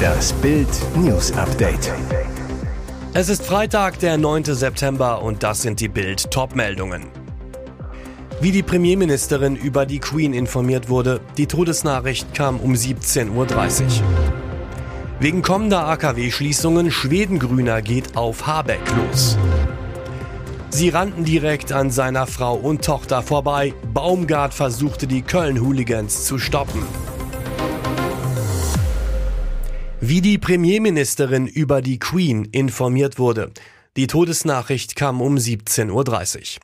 Das Bild News Update. Es ist Freitag, der 9. September und das sind die Bild Topmeldungen. Wie die Premierministerin über die Queen informiert wurde, die Todesnachricht kam um 17.30 Uhr. Wegen kommender AKW-Schließungen Schwedengrüner geht auf Habeck los. Sie rannten direkt an seiner Frau und Tochter vorbei. Baumgart versuchte die Köln-Hooligans zu stoppen. Wie die Premierministerin über die Queen informiert wurde. Die Todesnachricht kam um 17.30 Uhr.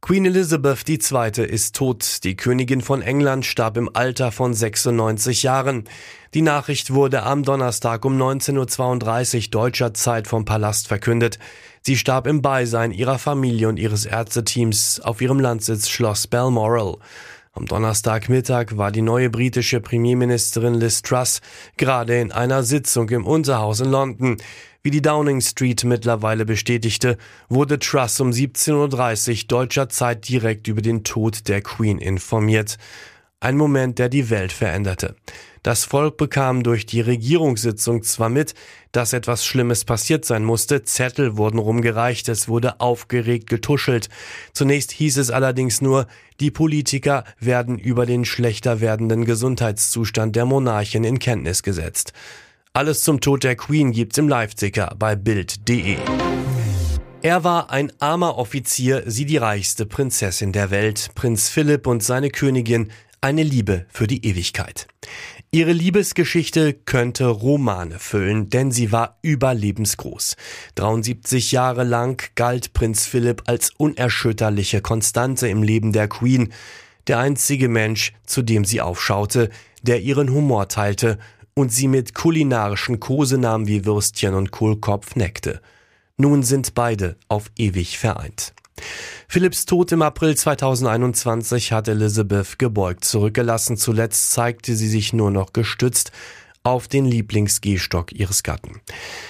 Queen Elizabeth II. ist tot. Die Königin von England starb im Alter von 96 Jahren. Die Nachricht wurde am Donnerstag um 19.32 Uhr deutscher Zeit vom Palast verkündet. Sie starb im Beisein ihrer Familie und ihres Ärzteteams auf ihrem Landsitz Schloss Balmoral. Am Donnerstagmittag war die neue britische Premierministerin Liz Truss gerade in einer Sitzung im Unterhaus in London. Wie die Downing Street mittlerweile bestätigte, wurde Truss um 17.30 Uhr deutscher Zeit direkt über den Tod der Queen informiert. Ein Moment, der die Welt veränderte. Das Volk bekam durch die Regierungssitzung zwar mit, dass etwas Schlimmes passiert sein musste, Zettel wurden rumgereicht, es wurde aufgeregt getuschelt. Zunächst hieß es allerdings nur, die Politiker werden über den schlechter werdenden Gesundheitszustand der Monarchin in Kenntnis gesetzt. Alles zum Tod der Queen gibt's im Live-Ticker bei Bild.de. Er war ein armer Offizier, sie die reichste Prinzessin der Welt. Prinz Philipp und seine Königin eine Liebe für die Ewigkeit. Ihre Liebesgeschichte könnte Romane füllen, denn sie war überlebensgroß. 73 Jahre lang galt Prinz Philipp als unerschütterliche Konstante im Leben der Queen, der einzige Mensch, zu dem sie aufschaute, der ihren Humor teilte und sie mit kulinarischen Kosenamen wie Würstchen und Kohlkopf neckte. Nun sind beide auf ewig vereint. Philipps Tod im April 2021 hat Elizabeth gebeugt zurückgelassen. Zuletzt zeigte sie sich nur noch gestützt auf den Lieblingsgehstock ihres Gatten.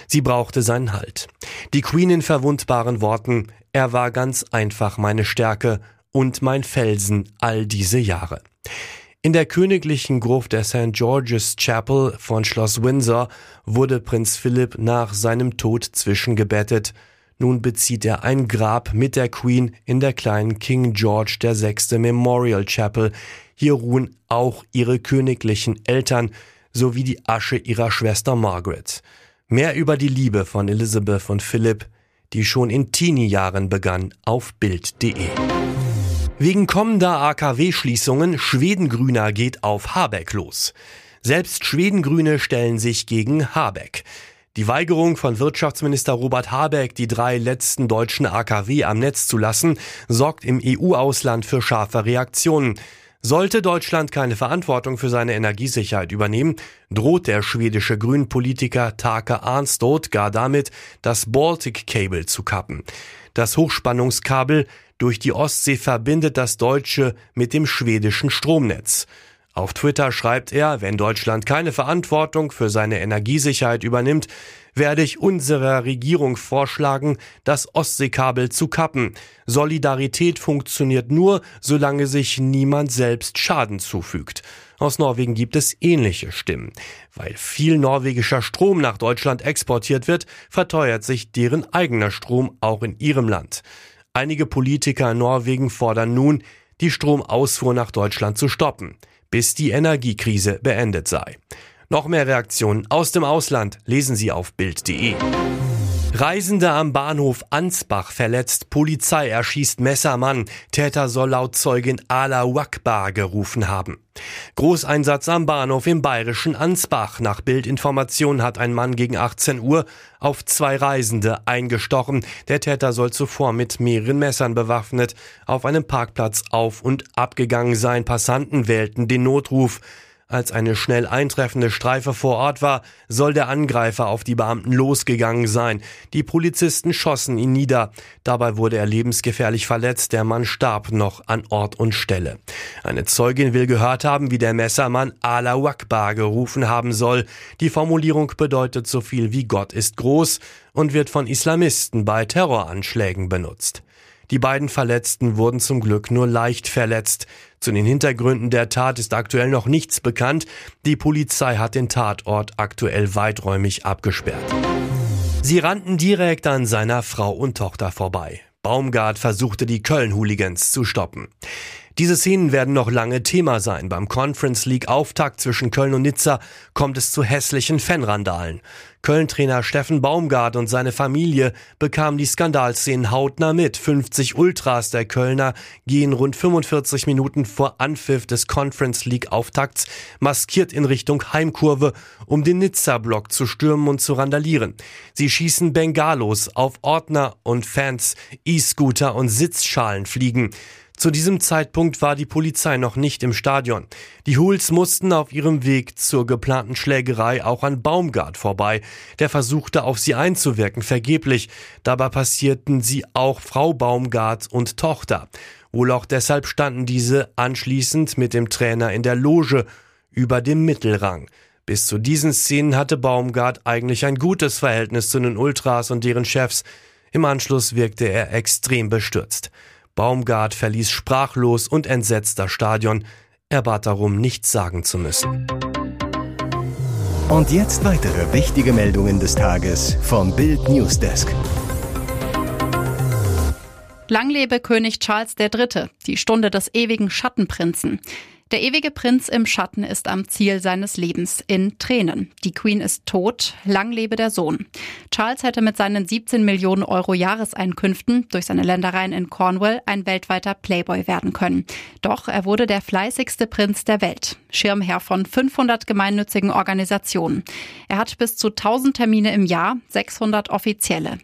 Sie brauchte seinen Halt. Die Queen in verwundbaren Worten, er war ganz einfach meine Stärke und mein Felsen all diese Jahre. In der königlichen Gruft der St. George's Chapel von Schloss Windsor wurde Prinz Philipp nach seinem Tod zwischengebettet. Nun bezieht er ein Grab mit der Queen in der kleinen King George VI. Memorial Chapel. Hier ruhen auch ihre königlichen Eltern sowie die Asche ihrer Schwester Margaret. Mehr über die Liebe von Elizabeth und Philipp, die schon in Teenie-Jahren begann, auf Bild.de. Wegen kommender AKW-Schließungen Schwedengrüner geht auf Habeck los. Selbst Schwedengrüne stellen sich gegen Habeck. Die Weigerung von Wirtschaftsminister Robert Habeck, die drei letzten deutschen AKW am Netz zu lassen, sorgt im EU-Ausland für scharfe Reaktionen. Sollte Deutschland keine Verantwortung für seine Energiesicherheit übernehmen, droht der schwedische Grünpolitiker Take Arnstad gar damit, das Baltic Cable zu kappen. Das Hochspannungskabel durch die Ostsee verbindet das deutsche mit dem schwedischen Stromnetz. Auf Twitter schreibt er, wenn Deutschland keine Verantwortung für seine Energiesicherheit übernimmt, werde ich unserer Regierung vorschlagen, das Ostseekabel zu kappen. Solidarität funktioniert nur, solange sich niemand selbst Schaden zufügt. Aus Norwegen gibt es ähnliche Stimmen. Weil viel norwegischer Strom nach Deutschland exportiert wird, verteuert sich deren eigener Strom auch in ihrem Land. Einige Politiker in Norwegen fordern nun, die Stromausfuhr nach Deutschland zu stoppen, bis die Energiekrise beendet sei. Noch mehr Reaktionen aus dem Ausland lesen Sie auf Bild.de. Reisende am Bahnhof Ansbach verletzt, Polizei erschießt Messermann, Täter soll laut Zeugin Ala Wakbar gerufen haben. Großeinsatz am Bahnhof im bayerischen Ansbach. Nach Bildinformation hat ein Mann gegen 18 Uhr auf zwei Reisende eingestochen. Der Täter soll zuvor mit mehreren Messern bewaffnet auf einem Parkplatz auf und abgegangen sein. Passanten wählten den Notruf. Als eine schnell eintreffende Streife vor Ort war, soll der Angreifer auf die Beamten losgegangen sein. Die Polizisten schossen ihn nieder. Dabei wurde er lebensgefährlich verletzt. Der Mann starb noch an Ort und Stelle. Eine Zeugin will gehört haben, wie der Messermann Allah Akbar gerufen haben soll. Die Formulierung bedeutet so viel wie Gott ist groß und wird von Islamisten bei Terroranschlägen benutzt. Die beiden Verletzten wurden zum Glück nur leicht verletzt. Zu den Hintergründen der Tat ist aktuell noch nichts bekannt. Die Polizei hat den Tatort aktuell weiträumig abgesperrt. Sie rannten direkt an seiner Frau und Tochter vorbei. Baumgart versuchte die Köln-Hooligans zu stoppen. Diese Szenen werden noch lange Thema sein. Beim Conference League Auftakt zwischen Köln und Nizza kommt es zu hässlichen Fanrandalen. Köln-Trainer Steffen Baumgart und seine Familie bekamen die Skandalszenen hautnah mit. 50 Ultras der Kölner gehen rund 45 Minuten vor Anpfiff des Conference League Auftakts maskiert in Richtung Heimkurve, um den Nizza-Block zu stürmen und zu randalieren. Sie schießen Bengalos auf Ordner und Fans, E-Scooter und Sitzschalen fliegen. Zu diesem Zeitpunkt war die Polizei noch nicht im Stadion. Die Hools mussten auf ihrem Weg zur geplanten Schlägerei auch an Baumgart vorbei. Der versuchte auf sie einzuwirken, vergeblich. Dabei passierten sie auch Frau Baumgart und Tochter. Wohl auch deshalb standen diese anschließend mit dem Trainer in der Loge über dem Mittelrang. Bis zu diesen Szenen hatte Baumgart eigentlich ein gutes Verhältnis zu den Ultras und deren Chefs. Im Anschluss wirkte er extrem bestürzt. Baumgart verließ sprachlos und entsetzt das Stadion. Er bat darum, nichts sagen zu müssen. Und jetzt weitere wichtige Meldungen des Tages vom Bild Newsdesk. Lang lebe König Charles III., die Stunde des ewigen Schattenprinzen. Der ewige Prinz im Schatten ist am Ziel seines Lebens in Tränen. Die Queen ist tot, lang lebe der Sohn. Charles hätte mit seinen 17 Millionen Euro Jahreseinkünften durch seine Ländereien in Cornwall ein weltweiter Playboy werden können. Doch er wurde der fleißigste Prinz der Welt, Schirmherr von 500 gemeinnützigen Organisationen. Er hat bis zu 1000 Termine im Jahr, 600 offizielle.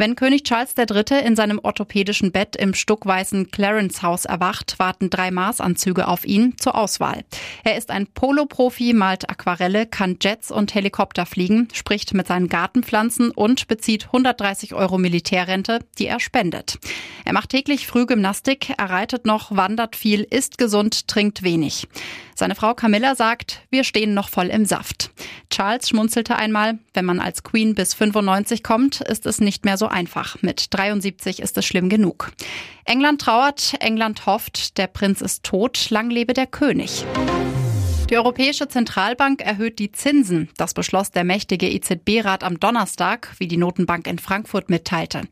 Wenn König Charles III. in seinem orthopädischen Bett im stuckweißen Clarence Haus erwacht, warten drei Maßanzüge auf ihn zur Auswahl. Er ist ein Polo-Profi, malt Aquarelle, kann Jets und Helikopter fliegen, spricht mit seinen Gartenpflanzen und bezieht 130 Euro Militärrente, die er spendet. Er macht täglich Frühgymnastik, er reitet noch, wandert viel, isst gesund, trinkt wenig. Seine Frau Camilla sagt, wir stehen noch voll im Saft. Charles schmunzelte einmal, wenn man als Queen bis 95 kommt, ist es nicht mehr so einfach. Mit 73 ist es schlimm genug. England trauert, England hofft, der Prinz ist tot, lang lebe der König. Die Europäische Zentralbank erhöht die Zinsen. Das beschloss der mächtige EZB-Rat am Donnerstag, wie die Notenbank in Frankfurt mitteilte.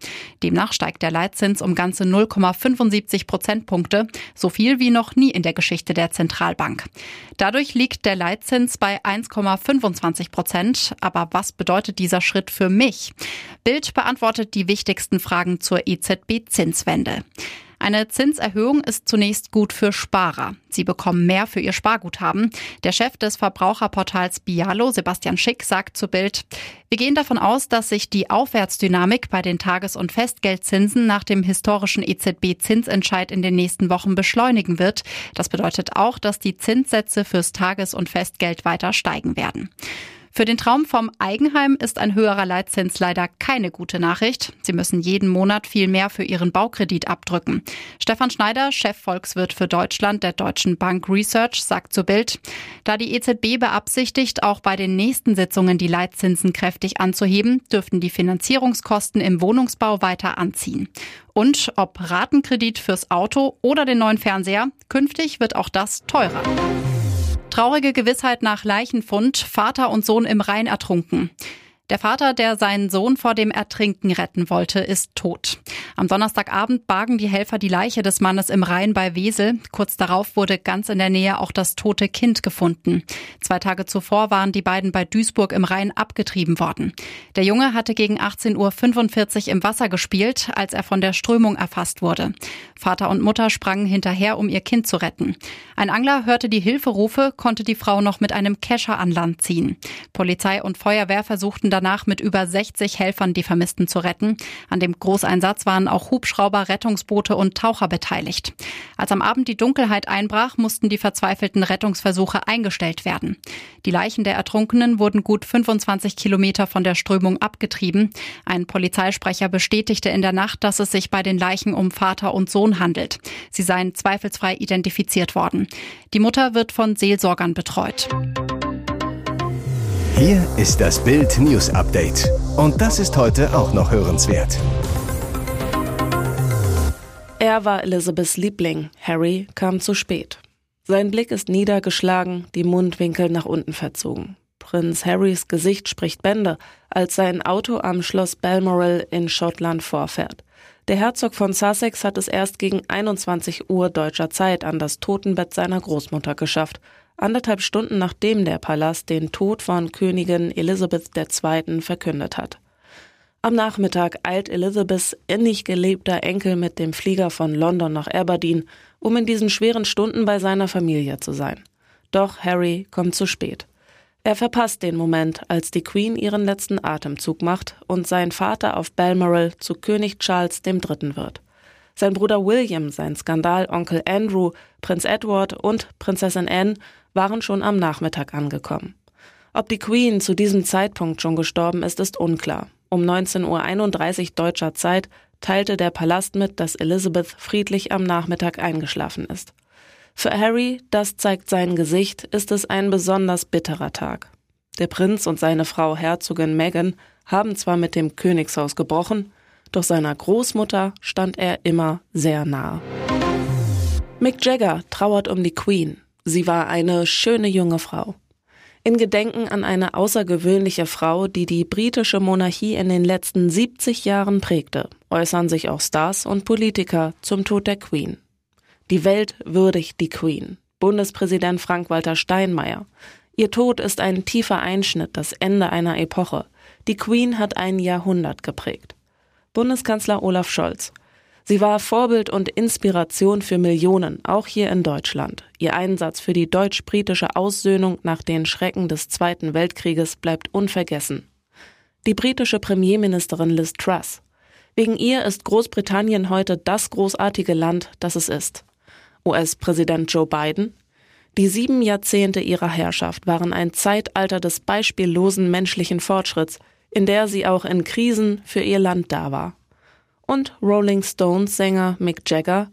Demnach steigt der Leitzins um ganze 0,75 Prozentpunkte, so viel wie noch nie in der Geschichte der Zentralbank. Dadurch liegt der Leitzins bei 1,25 Prozent. Aber was bedeutet dieser Schritt für mich? Bild beantwortet die wichtigsten Fragen zur EZB-Zinswende. Eine Zinserhöhung ist zunächst gut für Sparer. Sie bekommen mehr für ihr Sparguthaben. Der Chef des Verbraucherportals Bialo, Sebastian Schick, sagt zu Bild, wir gehen davon aus, dass sich die Aufwärtsdynamik bei den Tages- und Festgeldzinsen nach dem historischen EZB-Zinsentscheid in den nächsten Wochen beschleunigen wird. Das bedeutet auch, dass die Zinssätze fürs Tages- und Festgeld weiter steigen werden. Für den Traum vom Eigenheim ist ein höherer Leitzins leider keine gute Nachricht. Sie müssen jeden Monat viel mehr für Ihren Baukredit abdrücken. Stefan Schneider, Chefvolkswirt für Deutschland der Deutschen Bank Research, sagt zu Bild, da die EZB beabsichtigt, auch bei den nächsten Sitzungen die Leitzinsen kräftig anzuheben, dürften die Finanzierungskosten im Wohnungsbau weiter anziehen. Und ob Ratenkredit fürs Auto oder den neuen Fernseher, künftig wird auch das teurer. Traurige Gewissheit nach Leichenfund, Vater und Sohn im Rhein ertrunken. Der Vater, der seinen Sohn vor dem Ertrinken retten wollte, ist tot. Am Donnerstagabend bargen die Helfer die Leiche des Mannes im Rhein bei Wesel. Kurz darauf wurde ganz in der Nähe auch das tote Kind gefunden. Zwei Tage zuvor waren die beiden bei Duisburg im Rhein abgetrieben worden. Der Junge hatte gegen 18.45 Uhr im Wasser gespielt, als er von der Strömung erfasst wurde. Vater und Mutter sprangen hinterher, um ihr Kind zu retten. Ein Angler hörte die Hilferufe, konnte die Frau noch mit einem Kescher an Land ziehen. Polizei und Feuerwehr versuchten danach mit über 60 Helfern die Vermissten zu retten. An dem Großeinsatz waren auch Hubschrauber, Rettungsboote und Taucher beteiligt. Als am Abend die Dunkelheit einbrach, mussten die verzweifelten Rettungsversuche eingestellt werden. Die Leichen der Ertrunkenen wurden gut 25 Kilometer von der Strömung abgetrieben. Ein Polizeisprecher bestätigte in der Nacht, dass es sich bei den Leichen um Vater und Sohn handelt. Sie seien zweifelsfrei identifiziert worden. Die Mutter wird von Seelsorgern betreut. Hier ist das Bild News Update. Und das ist heute auch noch hörenswert. Er war Elizabeths Liebling. Harry kam zu spät. Sein Blick ist niedergeschlagen, die Mundwinkel nach unten verzogen. Prinz Harrys Gesicht spricht Bände, als sein Auto am Schloss Balmoral in Schottland vorfährt. Der Herzog von Sussex hat es erst gegen 21 Uhr deutscher Zeit an das Totenbett seiner Großmutter geschafft, anderthalb Stunden nachdem der Palast den Tod von Königin Elizabeth II. verkündet hat. Am Nachmittag eilt Elizabeths innig geliebter Enkel mit dem Flieger von London nach Aberdeen, um in diesen schweren Stunden bei seiner Familie zu sein. Doch Harry kommt zu spät. Er verpasst den Moment, als die Queen ihren letzten Atemzug macht und sein Vater auf Balmoral zu König Charles III. wird. Sein Bruder William, sein Skandalonkel Andrew, Prinz Edward und Prinzessin Anne waren schon am Nachmittag angekommen. Ob die Queen zu diesem Zeitpunkt schon gestorben ist, ist unklar. Um 19.31 Uhr deutscher Zeit teilte der Palast mit, dass Elizabeth friedlich am Nachmittag eingeschlafen ist. Für Harry, das zeigt sein Gesicht, ist es ein besonders bitterer Tag. Der Prinz und seine Frau Herzogin Meghan haben zwar mit dem Königshaus gebrochen, doch seiner Großmutter stand er immer sehr nah. Mick Jagger trauert um die Queen. Sie war eine schöne junge Frau. In Gedenken an eine außergewöhnliche Frau, die die britische Monarchie in den letzten 70 Jahren prägte, äußern sich auch Stars und Politiker zum Tod der Queen. Die Welt würdigt die Queen. Bundespräsident Frank-Walter Steinmeier. Ihr Tod ist ein tiefer Einschnitt, das Ende einer Epoche. Die Queen hat ein Jahrhundert geprägt. Bundeskanzler Olaf Scholz. Sie war Vorbild und Inspiration für Millionen, auch hier in Deutschland. Ihr Einsatz für die deutsch-britische Aussöhnung nach den Schrecken des Zweiten Weltkrieges bleibt unvergessen. Die britische Premierministerin Liz Truss. Wegen ihr ist Großbritannien heute das großartige Land, das es ist. US-Präsident Joe Biden. Die sieben Jahrzehnte ihrer Herrschaft waren ein Zeitalter des beispiellosen menschlichen Fortschritts, in der sie auch in Krisen für ihr Land da war. Und Rolling Stones Sänger Mick Jagger.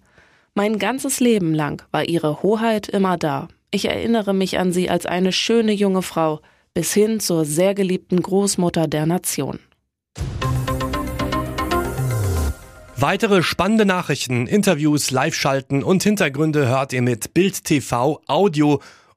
Mein ganzes Leben lang war ihre Hoheit immer da. Ich erinnere mich an sie als eine schöne junge Frau, bis hin zur sehr geliebten Großmutter der Nation. Weitere spannende Nachrichten, Interviews, Live-Schalten und Hintergründe hört ihr mit Bild TV Audio.